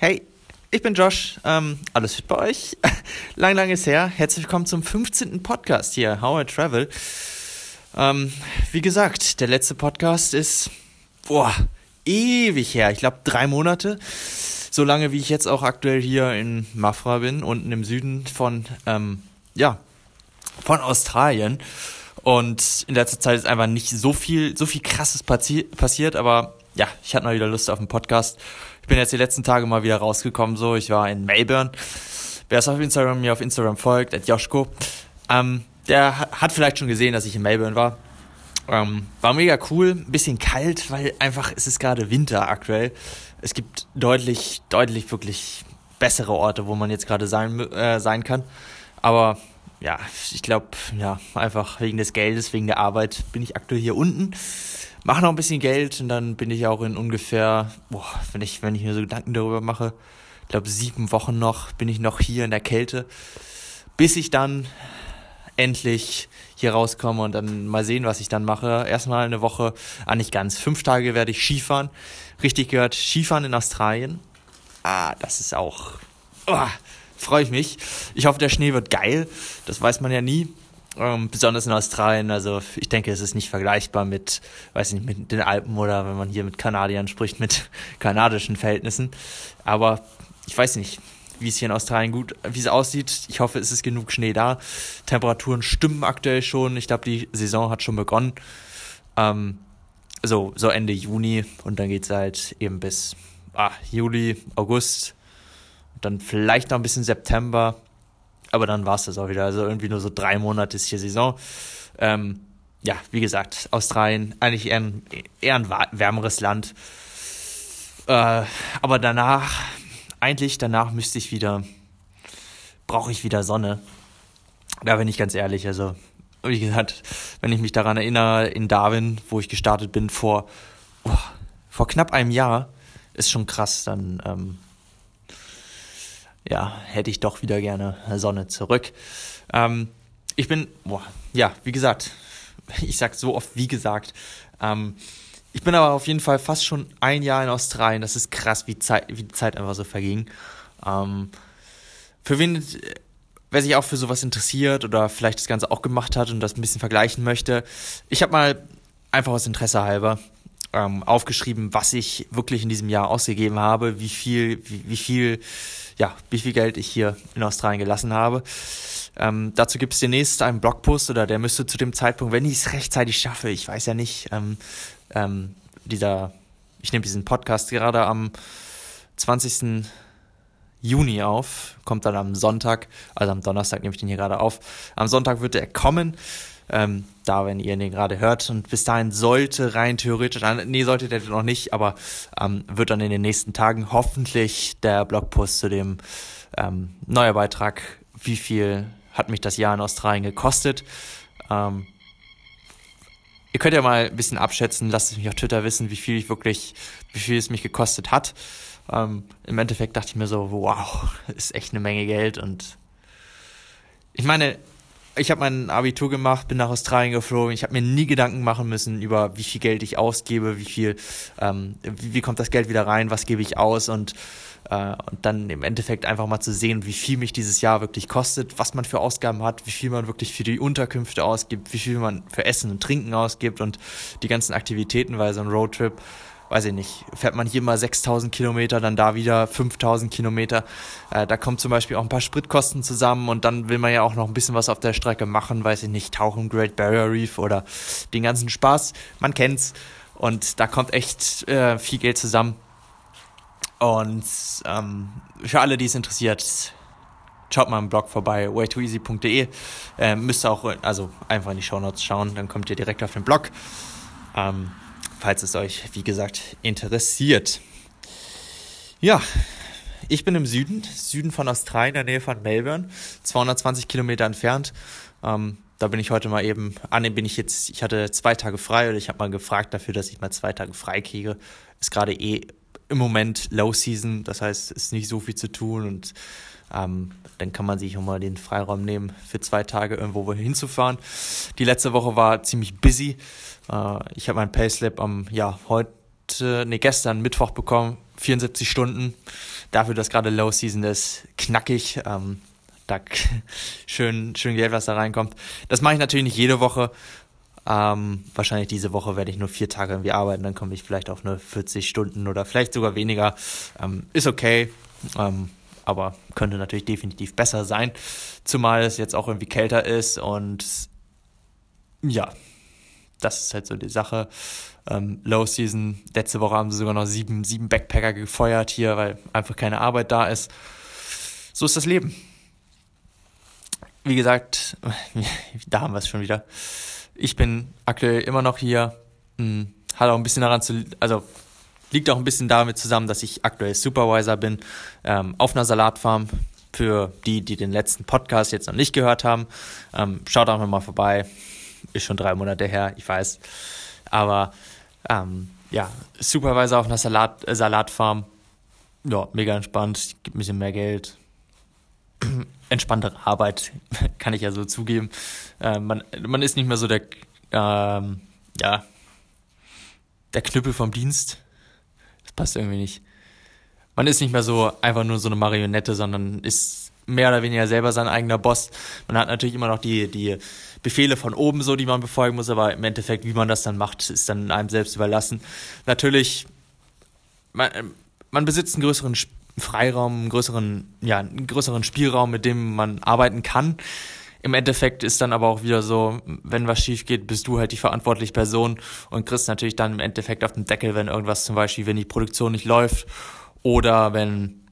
Hey, ich bin Josh. Ähm, alles fit bei euch? lang, lang ist her. Herzlich willkommen zum 15. Podcast hier, How I Travel. Ähm, wie gesagt, der letzte Podcast ist, boah, ewig her. Ich glaube, drei Monate. So lange, wie ich jetzt auch aktuell hier in Mafra bin, unten im Süden von, ähm, ja, von Australien. Und in letzter Zeit ist einfach nicht so viel, so viel krasses passi passiert, aber ja, ich hatte mal wieder Lust auf einen Podcast. Ich bin jetzt die letzten Tage mal wieder rausgekommen, so. Ich war in Melbourne. Wer es auf Instagram mir auf Instagram folgt, at Joschko, ähm, der hat vielleicht schon gesehen, dass ich in Melbourne war. Ähm, war mega cool, ein bisschen kalt, weil einfach es ist gerade Winter aktuell. Es gibt deutlich, deutlich wirklich bessere Orte, wo man jetzt gerade sein, äh, sein kann. Aber ja, ich glaube, ja, einfach wegen des Geldes, wegen der Arbeit bin ich aktuell hier unten. Mache noch ein bisschen Geld und dann bin ich auch in ungefähr, boah, wenn ich, wenn ich mir so Gedanken darüber mache, ich glaube sieben Wochen noch, bin ich noch hier in der Kälte, bis ich dann endlich hier rauskomme und dann mal sehen, was ich dann mache. Erstmal eine Woche, ah nicht ganz, fünf Tage werde ich Skifahren. Richtig gehört, Skifahren in Australien. Ah, das ist auch, oh, freue ich mich. Ich hoffe, der Schnee wird geil. Das weiß man ja nie. Ähm, besonders in Australien. Also ich denke, es ist nicht vergleichbar mit, weiß nicht, mit den Alpen oder wenn man hier mit Kanadiern spricht, mit kanadischen Verhältnissen. Aber ich weiß nicht, wie es hier in Australien gut, wie es aussieht. Ich hoffe, es ist genug Schnee da. Temperaturen stimmen aktuell schon. Ich glaube, die Saison hat schon begonnen. Ähm, so, so Ende Juni und dann geht es halt eben bis ah, Juli, August, dann vielleicht noch ein bisschen September, aber dann war es das auch wieder. Also irgendwie nur so drei Monate ist hier Saison. Ähm, ja, wie gesagt, Australien eigentlich eher ein, eher ein wärmeres Land. Äh, aber danach, eigentlich danach müsste ich wieder, brauche ich wieder Sonne. Da bin ich ganz ehrlich. Also, wie gesagt, wenn ich mich daran erinnere, in Darwin, wo ich gestartet bin, vor, oh, vor knapp einem Jahr, ist schon krass, dann ähm, ja, hätte ich doch wieder gerne Sonne zurück. Ähm, ich bin, boah, ja, wie gesagt, ich sag so oft wie gesagt. Ähm, ich bin aber auf jeden Fall fast schon ein Jahr in Australien. Das ist krass, wie, Zeit, wie die Zeit einfach so verging. Ähm, für wen, wer sich auch für sowas interessiert oder vielleicht das Ganze auch gemacht hat und das ein bisschen vergleichen möchte, ich habe mal einfach aus Interesse halber ähm, aufgeschrieben, was ich wirklich in diesem Jahr ausgegeben habe, wie viel, wie, wie viel ja, wie viel Geld ich hier in Australien gelassen habe. Ähm, dazu gibt es demnächst einen Blogpost oder der müsste zu dem Zeitpunkt, wenn ich es rechtzeitig schaffe, ich weiß ja nicht, ähm, ähm, dieser, ich nehme diesen Podcast gerade am 20. Juni auf, kommt dann am Sonntag, also am Donnerstag nehme ich den hier gerade auf. Am Sonntag wird er kommen ähm, da, wenn ihr den gerade hört. Und bis dahin sollte rein theoretisch, nee, sollte der noch nicht, aber ähm, wird dann in den nächsten Tagen hoffentlich der Blogpost zu dem ähm, neuer Beitrag, wie viel hat mich das Jahr in Australien gekostet. Ähm, ihr könnt ja mal ein bisschen abschätzen, lasst es mich auf Twitter wissen, wie viel ich wirklich, wie viel es mich gekostet hat. Ähm, Im Endeffekt dachte ich mir so, wow, ist echt eine Menge Geld und ich meine, ich habe mein Abitur gemacht, bin nach Australien geflogen. Ich habe mir nie Gedanken machen müssen über, wie viel Geld ich ausgebe, wie viel, ähm, wie, wie kommt das Geld wieder rein, was gebe ich aus und äh, und dann im Endeffekt einfach mal zu sehen, wie viel mich dieses Jahr wirklich kostet, was man für Ausgaben hat, wie viel man wirklich für die Unterkünfte ausgibt, wie viel man für Essen und Trinken ausgibt und die ganzen Aktivitäten, weil so ein Roadtrip weiß ich nicht, fährt man hier mal 6000 Kilometer, dann da wieder 5000 Kilometer. Äh, da kommt zum Beispiel auch ein paar Spritkosten zusammen und dann will man ja auch noch ein bisschen was auf der Strecke machen, weiß ich nicht, tauchen Great Barrier Reef oder den ganzen Spaß. Man kennt's und da kommt echt äh, viel Geld zusammen. Und ähm, für alle, die es interessiert, schaut mal im Blog vorbei, waytooeasy.de. Äh, müsst ihr auch also einfach in die Show Notes schauen, dann kommt ihr direkt auf den Blog. Ähm, falls es euch, wie gesagt, interessiert. Ja, ich bin im Süden, Süden von Australien, in der Nähe von Melbourne, 220 Kilometer entfernt. Ähm, da bin ich heute mal eben, ah ne, bin ich jetzt, ich hatte zwei Tage frei oder ich habe mal gefragt dafür, dass ich mal zwei Tage frei kriege. Ist gerade eh im Moment Low Season, das heißt, ist nicht so viel zu tun und ähm, dann kann man sich auch mal den Freiraum nehmen, für zwei Tage irgendwo hinzufahren. Die letzte Woche war ziemlich busy. Äh, ich habe mein Payslip am, ja, heute, nee, gestern Mittwoch bekommen, 74 Stunden. dafür, dass gerade Low Season ist, knackig. Ähm, da schön, schön Geld, was da reinkommt. Das mache ich natürlich nicht jede Woche. Ähm, wahrscheinlich diese Woche werde ich nur vier Tage irgendwie arbeiten, dann komme ich vielleicht auf eine 40 Stunden oder vielleicht sogar weniger. Ähm, ist okay, ähm, aber könnte natürlich definitiv besser sein, zumal es jetzt auch irgendwie kälter ist und ja, das ist halt so die Sache. Ähm, Low Season, letzte Woche haben sie sogar noch sieben, sieben Backpacker gefeuert hier, weil einfach keine Arbeit da ist. So ist das Leben. Wie gesagt, da haben wir es schon wieder. Ich bin aktuell immer noch hier. Hm, hat auch ein bisschen daran zu, also liegt auch ein bisschen damit zusammen, dass ich aktuell Supervisor bin ähm, auf einer Salatfarm. Für die, die den letzten Podcast jetzt noch nicht gehört haben, ähm, schaut auch mal vorbei. Ist schon drei Monate her, ich weiß. Aber ähm, ja, Supervisor auf einer Salat, äh, Salatfarm. Ja, mega entspannt, gibt ein bisschen mehr Geld. Entspanntere Arbeit, kann ich ja so zugeben. Äh, man, man ist nicht mehr so der, ähm, ja, der Knüppel vom Dienst. Passt irgendwie nicht. Man ist nicht mehr so einfach nur so eine Marionette, sondern ist mehr oder weniger selber sein eigener Boss. Man hat natürlich immer noch die, die Befehle von oben so, die man befolgen muss, aber im Endeffekt, wie man das dann macht, ist dann einem selbst überlassen. Natürlich, man, man besitzt einen größeren Freiraum, einen größeren, ja, einen größeren Spielraum, mit dem man arbeiten kann. Im Endeffekt ist dann aber auch wieder so, wenn was schief geht, bist du halt die verantwortliche Person und kriegst natürlich dann im Endeffekt auf den Deckel, wenn irgendwas zum Beispiel, wenn die Produktion nicht läuft oder wenn,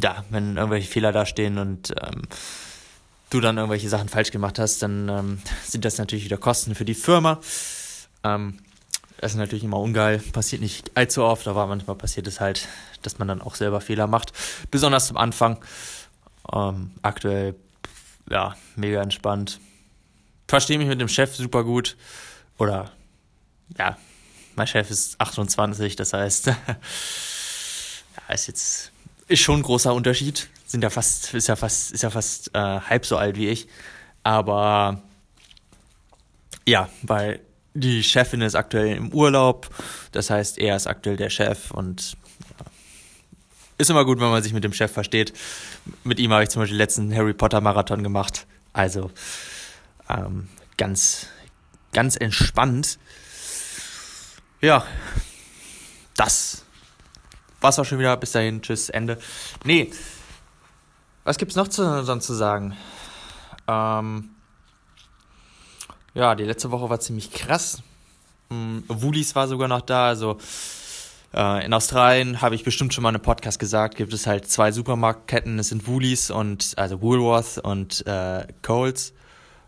ja, wenn irgendwelche Fehler da stehen und ähm, du dann irgendwelche Sachen falsch gemacht hast, dann ähm, sind das natürlich wieder Kosten für die Firma. Ähm, das ist natürlich immer ungeil, passiert nicht allzu oft, aber manchmal passiert es halt, dass man dann auch selber Fehler macht. Besonders zum Anfang. Ähm, aktuell, ja, mega entspannt. Verstehe mich mit dem Chef super gut. Oder, ja, mein Chef ist 28, das heißt, ja, ist jetzt, ist schon ein großer Unterschied. Sind ja fast, ist ja fast, ist ja fast äh, halb so alt wie ich. Aber, ja, weil die Chefin ist aktuell im Urlaub. Das heißt, er ist aktuell der Chef und ist immer gut, wenn man sich mit dem Chef versteht. Mit ihm habe ich zum Beispiel den letzten Harry Potter Marathon gemacht. Also ähm, ganz, ganz entspannt. Ja, das war's auch schon wieder. Bis dahin, tschüss, Ende. Nee, was gibt's noch zu, sonst zu sagen? Ähm, ja, die letzte Woche war ziemlich krass. Ähm, Woolies war sogar noch da, also äh, in Australien habe ich bestimmt schon mal in einem Podcast gesagt, gibt es halt zwei Supermarktketten, es sind Woolies und also Woolworth und äh, Coles,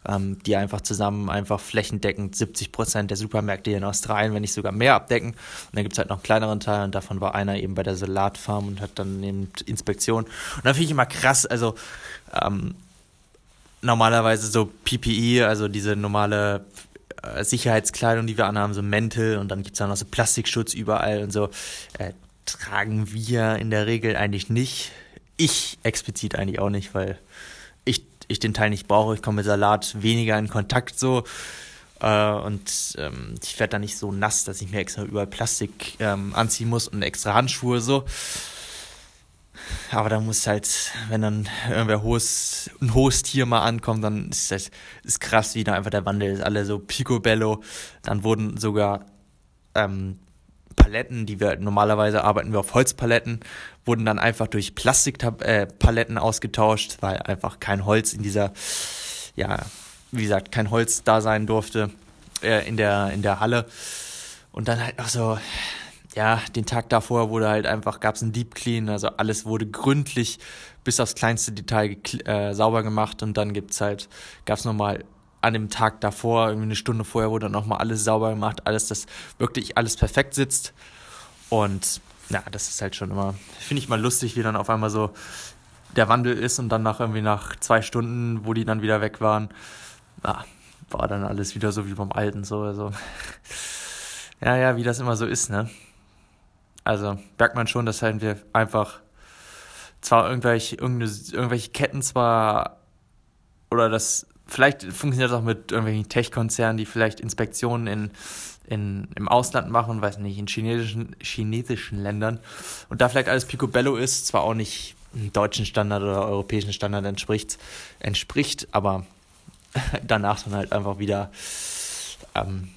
ähm, die einfach zusammen einfach flächendeckend 70 Prozent der Supermärkte hier in Australien, wenn nicht sogar mehr abdecken. Und dann gibt es halt noch einen kleineren Teil und davon war einer eben bei der Salatfarm und hat dann eben Inspektion. Und da finde ich immer krass, also ähm, normalerweise so PPE, also diese normale äh, Sicherheitskleidung, die wir anhaben, so Mäntel und dann gibt es dann noch so Plastikschutz überall und so, äh, tragen wir in der Regel eigentlich nicht. Ich explizit eigentlich auch nicht, weil ich, ich den Teil nicht brauche. Ich komme mit Salat weniger in Kontakt so. Äh, und ähm, ich werde da nicht so nass, dass ich mir extra überall Plastik ähm, anziehen muss und extra Handschuhe so. Aber da muss halt, wenn dann irgendwer hohes, ein hohes Tier mal ankommt, dann ist das ist krass, wie da einfach der Wandel ist. Alle so picobello. Dann wurden sogar ähm, Paletten, die wir normalerweise arbeiten wir auf Holzpaletten, wurden dann einfach durch Plastikpaletten äh, ausgetauscht, weil einfach kein Holz in dieser, ja, wie gesagt, kein Holz da sein durfte äh, in der in der Halle. Und dann halt auch so, ja, den Tag davor wurde halt einfach, gab es ein Deep Clean, also alles wurde gründlich bis aufs kleinste Detail äh, sauber gemacht und dann gibt's halt, gab's nochmal an dem Tag davor, irgendwie eine Stunde vorher wurde nochmal alles sauber gemacht, alles, das wirklich alles perfekt sitzt und ja, das ist halt schon immer, finde ich mal lustig, wie dann auf einmal so der Wandel ist und dann nach irgendwie nach zwei Stunden, wo die dann wieder weg waren, ja, war dann alles wieder so wie beim Alten, so, also, ja, ja, wie das immer so ist, ne? Also merkt man schon, dass halt wir einfach zwar irgendwelche, irgendwelche Ketten zwar oder das vielleicht funktioniert das auch mit irgendwelchen Tech-Konzernen, die vielleicht Inspektionen in, in, im Ausland machen, weiß nicht, in chinesischen, chinesischen Ländern. Und da vielleicht alles Picobello ist, zwar auch nicht einem deutschen Standard oder europäischen Standard entspricht, entspricht aber danach dann halt einfach wieder ähm,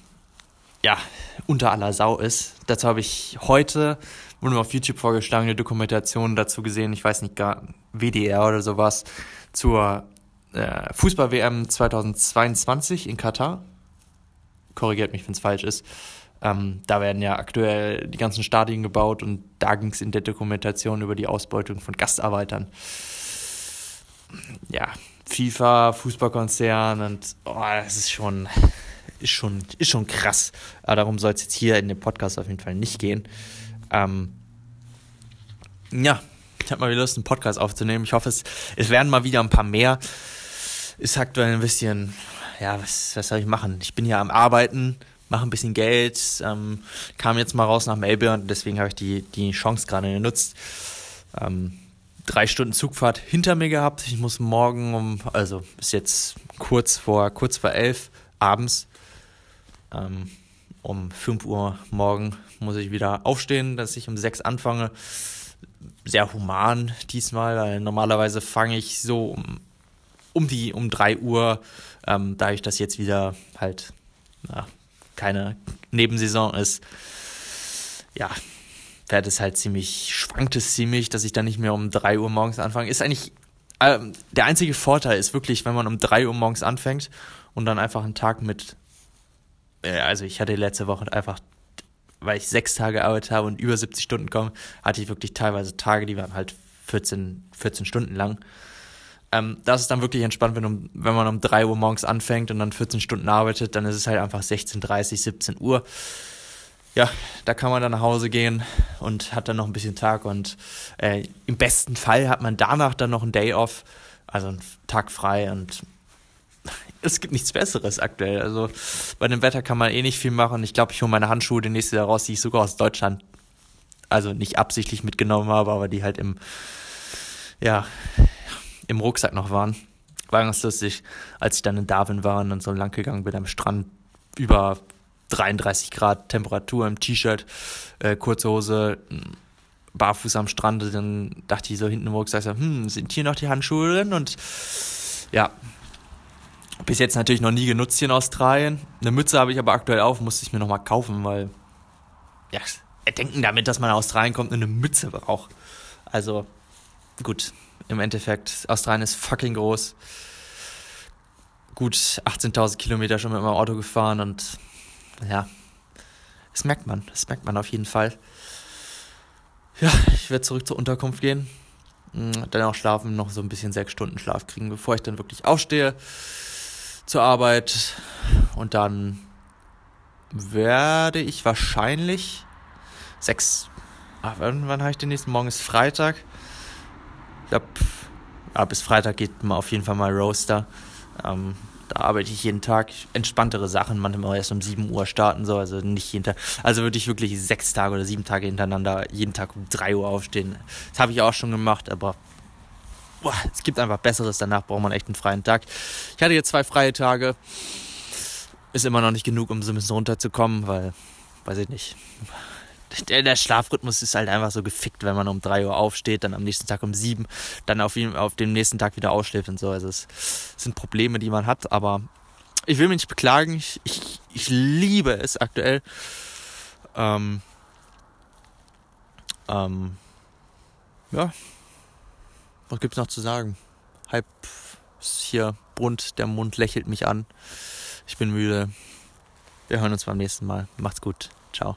ja, unter aller Sau ist. Dazu habe ich heute, wurde mir auf YouTube vorgeschlagen, eine Dokumentation dazu gesehen, ich weiß nicht, gar WDR oder sowas, zur äh, Fußball-WM 2022 in Katar. Korrigiert mich, wenn es falsch ist. Ähm, da werden ja aktuell die ganzen Stadien gebaut und da ging es in der Dokumentation über die Ausbeutung von Gastarbeitern. Ja, FIFA, Fußballkonzern und oh, das ist schon, ist schon, ist schon krass. Aber darum soll es jetzt hier in dem Podcast auf jeden Fall nicht gehen. Ähm, ja, ich habe mal wieder Lust, einen Podcast aufzunehmen. Ich hoffe, es, es werden mal wieder ein paar mehr. Ist aktuell ein bisschen, ja, was, was soll ich machen? Ich bin ja am Arbeiten, mache ein bisschen Geld, ähm, kam jetzt mal raus nach Melbourne, deswegen habe ich die, die Chance gerade genutzt. Ähm, drei Stunden Zugfahrt hinter mir gehabt. Ich muss morgen um, also bis jetzt kurz vor, kurz vor elf abends, ähm, um 5 Uhr morgen muss ich wieder aufstehen, dass ich um sechs anfange. Sehr human diesmal, weil normalerweise fange ich so um, um die um drei Uhr, ähm, da ich das jetzt wieder halt na, keine Nebensaison ist, ja, fährt es halt ziemlich, schwankt es ziemlich, dass ich dann nicht mehr um 3 Uhr morgens anfange. Ist eigentlich, äh, der einzige Vorteil ist wirklich, wenn man um 3 Uhr morgens anfängt und dann einfach einen Tag mit, also ich hatte letzte Woche einfach, weil ich sechs Tage gearbeitet habe und über 70 Stunden komme, hatte ich wirklich teilweise Tage, die waren halt 14, 14 Stunden lang. Ähm, das ist dann wirklich entspannt, wenn, um, wenn man um 3 Uhr morgens anfängt und dann 14 Stunden arbeitet, dann ist es halt einfach 16.30, 17 Uhr. Ja, da kann man dann nach Hause gehen und hat dann noch ein bisschen Tag und äh, im besten Fall hat man danach dann noch einen Day off, also einen Tag frei und es gibt nichts Besseres aktuell. Also bei dem Wetter kann man eh nicht viel machen. Ich glaube, ich hole meine Handschuhe den nächsten Jahr raus, die ich sogar aus Deutschland, also nicht absichtlich mitgenommen habe, aber die halt im, ja, im Rucksack noch waren. War ganz lustig, als ich dann in Darwin war und dann so lang gegangen bin am Strand über 33 Grad Temperatur im T-Shirt, äh, kurze Hose, barfuß am Strand. Dann dachte ich so hinten im Rucksack, so, hm, sind hier noch die Handschuhe drin? Und ja, bis jetzt natürlich noch nie genutzt hier in Australien. Eine Mütze habe ich aber aktuell auf, musste ich mir nochmal kaufen, weil, ja, denken damit, dass man in Australien kommt und eine Mütze braucht. Also, gut, im Endeffekt, Australien ist fucking groß. Gut 18.000 Kilometer schon mit meinem Auto gefahren und ja, das merkt man, das merkt man auf jeden Fall. Ja, ich werde zurück zur Unterkunft gehen, dann auch schlafen, noch so ein bisschen sechs Stunden Schlaf kriegen, bevor ich dann wirklich aufstehe zur Arbeit und dann werde ich wahrscheinlich sechs. Ach, wann, wann habe ich den nächsten Morgen? Ist Freitag glaube, ja, bis Freitag geht man auf jeden Fall mal Roaster. Ähm, da arbeite ich jeden Tag entspanntere Sachen, manchmal erst um 7 Uhr starten, so, also nicht jeden Tag. Also würde ich wirklich sechs Tage oder sieben Tage hintereinander jeden Tag um 3 Uhr aufstehen. Das habe ich auch schon gemacht, aber boah, es gibt einfach Besseres. Danach braucht man echt einen freien Tag. Ich hatte jetzt zwei freie Tage. Ist immer noch nicht genug, um so ein bisschen runterzukommen, weil, weiß ich nicht der, der, Schlafrhythmus ist halt einfach so gefickt, wenn man um 3 Uhr aufsteht, dann am nächsten Tag um 7, dann auf, auf dem nächsten Tag wieder ausschläft und so. Also es sind Probleme, die man hat, aber ich will mich nicht beklagen. Ich, ich, ich liebe es aktuell. Ähm, ähm, ja, was gibt's noch zu sagen? Halb ist hier bunt, der Mund lächelt mich an. Ich bin müde. Wir hören uns beim nächsten Mal. Macht's gut. Ciao.